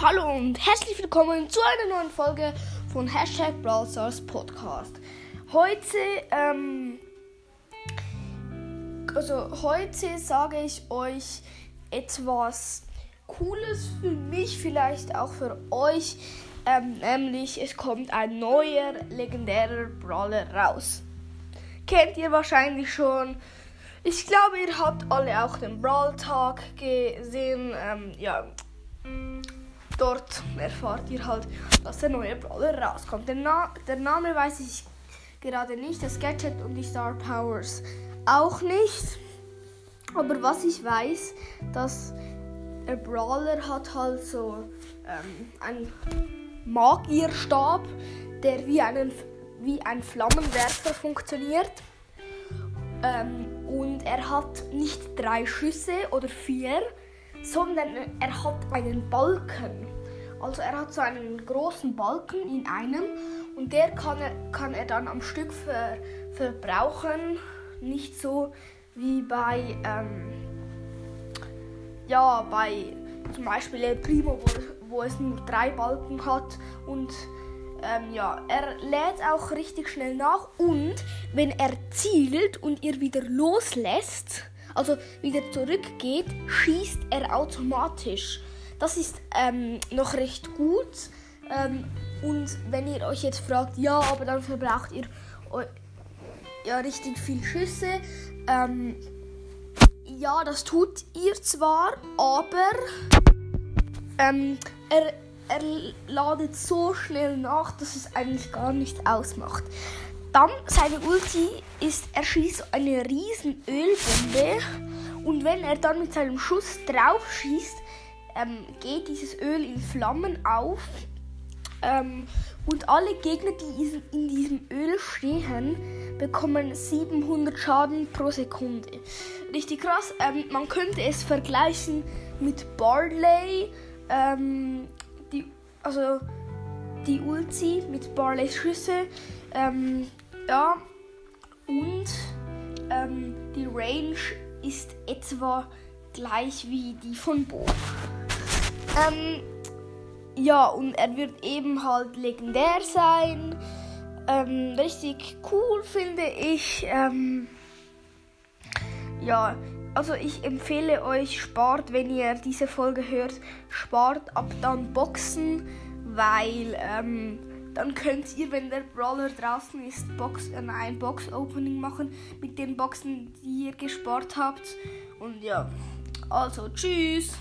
Hallo und herzlich willkommen zu einer neuen Folge von Hashtag Brawl Stars Podcast. Heute, ähm, also heute sage ich euch etwas Cooles für mich, vielleicht auch für euch. Ähm, nämlich es kommt ein neuer legendärer Brawler raus. Kennt ihr wahrscheinlich schon. Ich glaube, ihr habt alle auch den Brawl Tag gesehen. Ähm, ja, dort erfahrt ihr halt, dass der neue Brawler rauskommt. Der, Na der Name weiß ich gerade nicht, das Gadget und die Star Powers auch nicht. Aber was ich weiß, dass der Brawler hat halt so ähm, einen Magierstab, der wie, einen, wie ein Flammenwerfer funktioniert. Ähm, und er hat nicht drei Schüsse oder vier, sondern er hat einen Balken. Also er hat so einen großen Balken in einem und der kann er, kann er dann am Stück ver, verbrauchen. Nicht so wie bei, ähm, ja, bei zum Beispiel El Primo, wo, wo es nur drei Balken hat und ähm, ja, er lädt auch richtig schnell nach und wenn er zielt und ihr wieder loslässt, also wieder zurückgeht, schießt er automatisch. Das ist ähm, noch recht gut. Ähm, und wenn ihr euch jetzt fragt, ja, aber dann verbraucht ihr ja richtig viel Schüsse. Ähm, ja, das tut ihr zwar, aber ähm, er, er ladet so schnell nach, dass es eigentlich gar nicht ausmacht. Dann seine Ulti ist, er schießt eine riesen Ölbombe und wenn er dann mit seinem Schuss drauf schießt, ähm, geht dieses Öl in Flammen auf ähm, und alle Gegner, die in diesem Öl stehen, bekommen 700 Schaden pro Sekunde. Richtig krass. Ähm, man könnte es vergleichen mit Barley. Ähm, die, also die Ulti mit Barleys Schüsse. Ähm, ja, und ähm, die Range ist etwa gleich wie die von Bo. Ähm, ja, und er wird eben halt legendär sein. Ähm, richtig cool finde ich. Ähm, ja, also ich empfehle euch, spart, wenn ihr diese Folge hört, spart ab dann Boxen, weil ähm, dann könnt ihr, wenn der Brawler draußen ist, Box, äh, ein Box-Opening machen mit den Boxen, die ihr gespart habt. Und ja, also tschüss.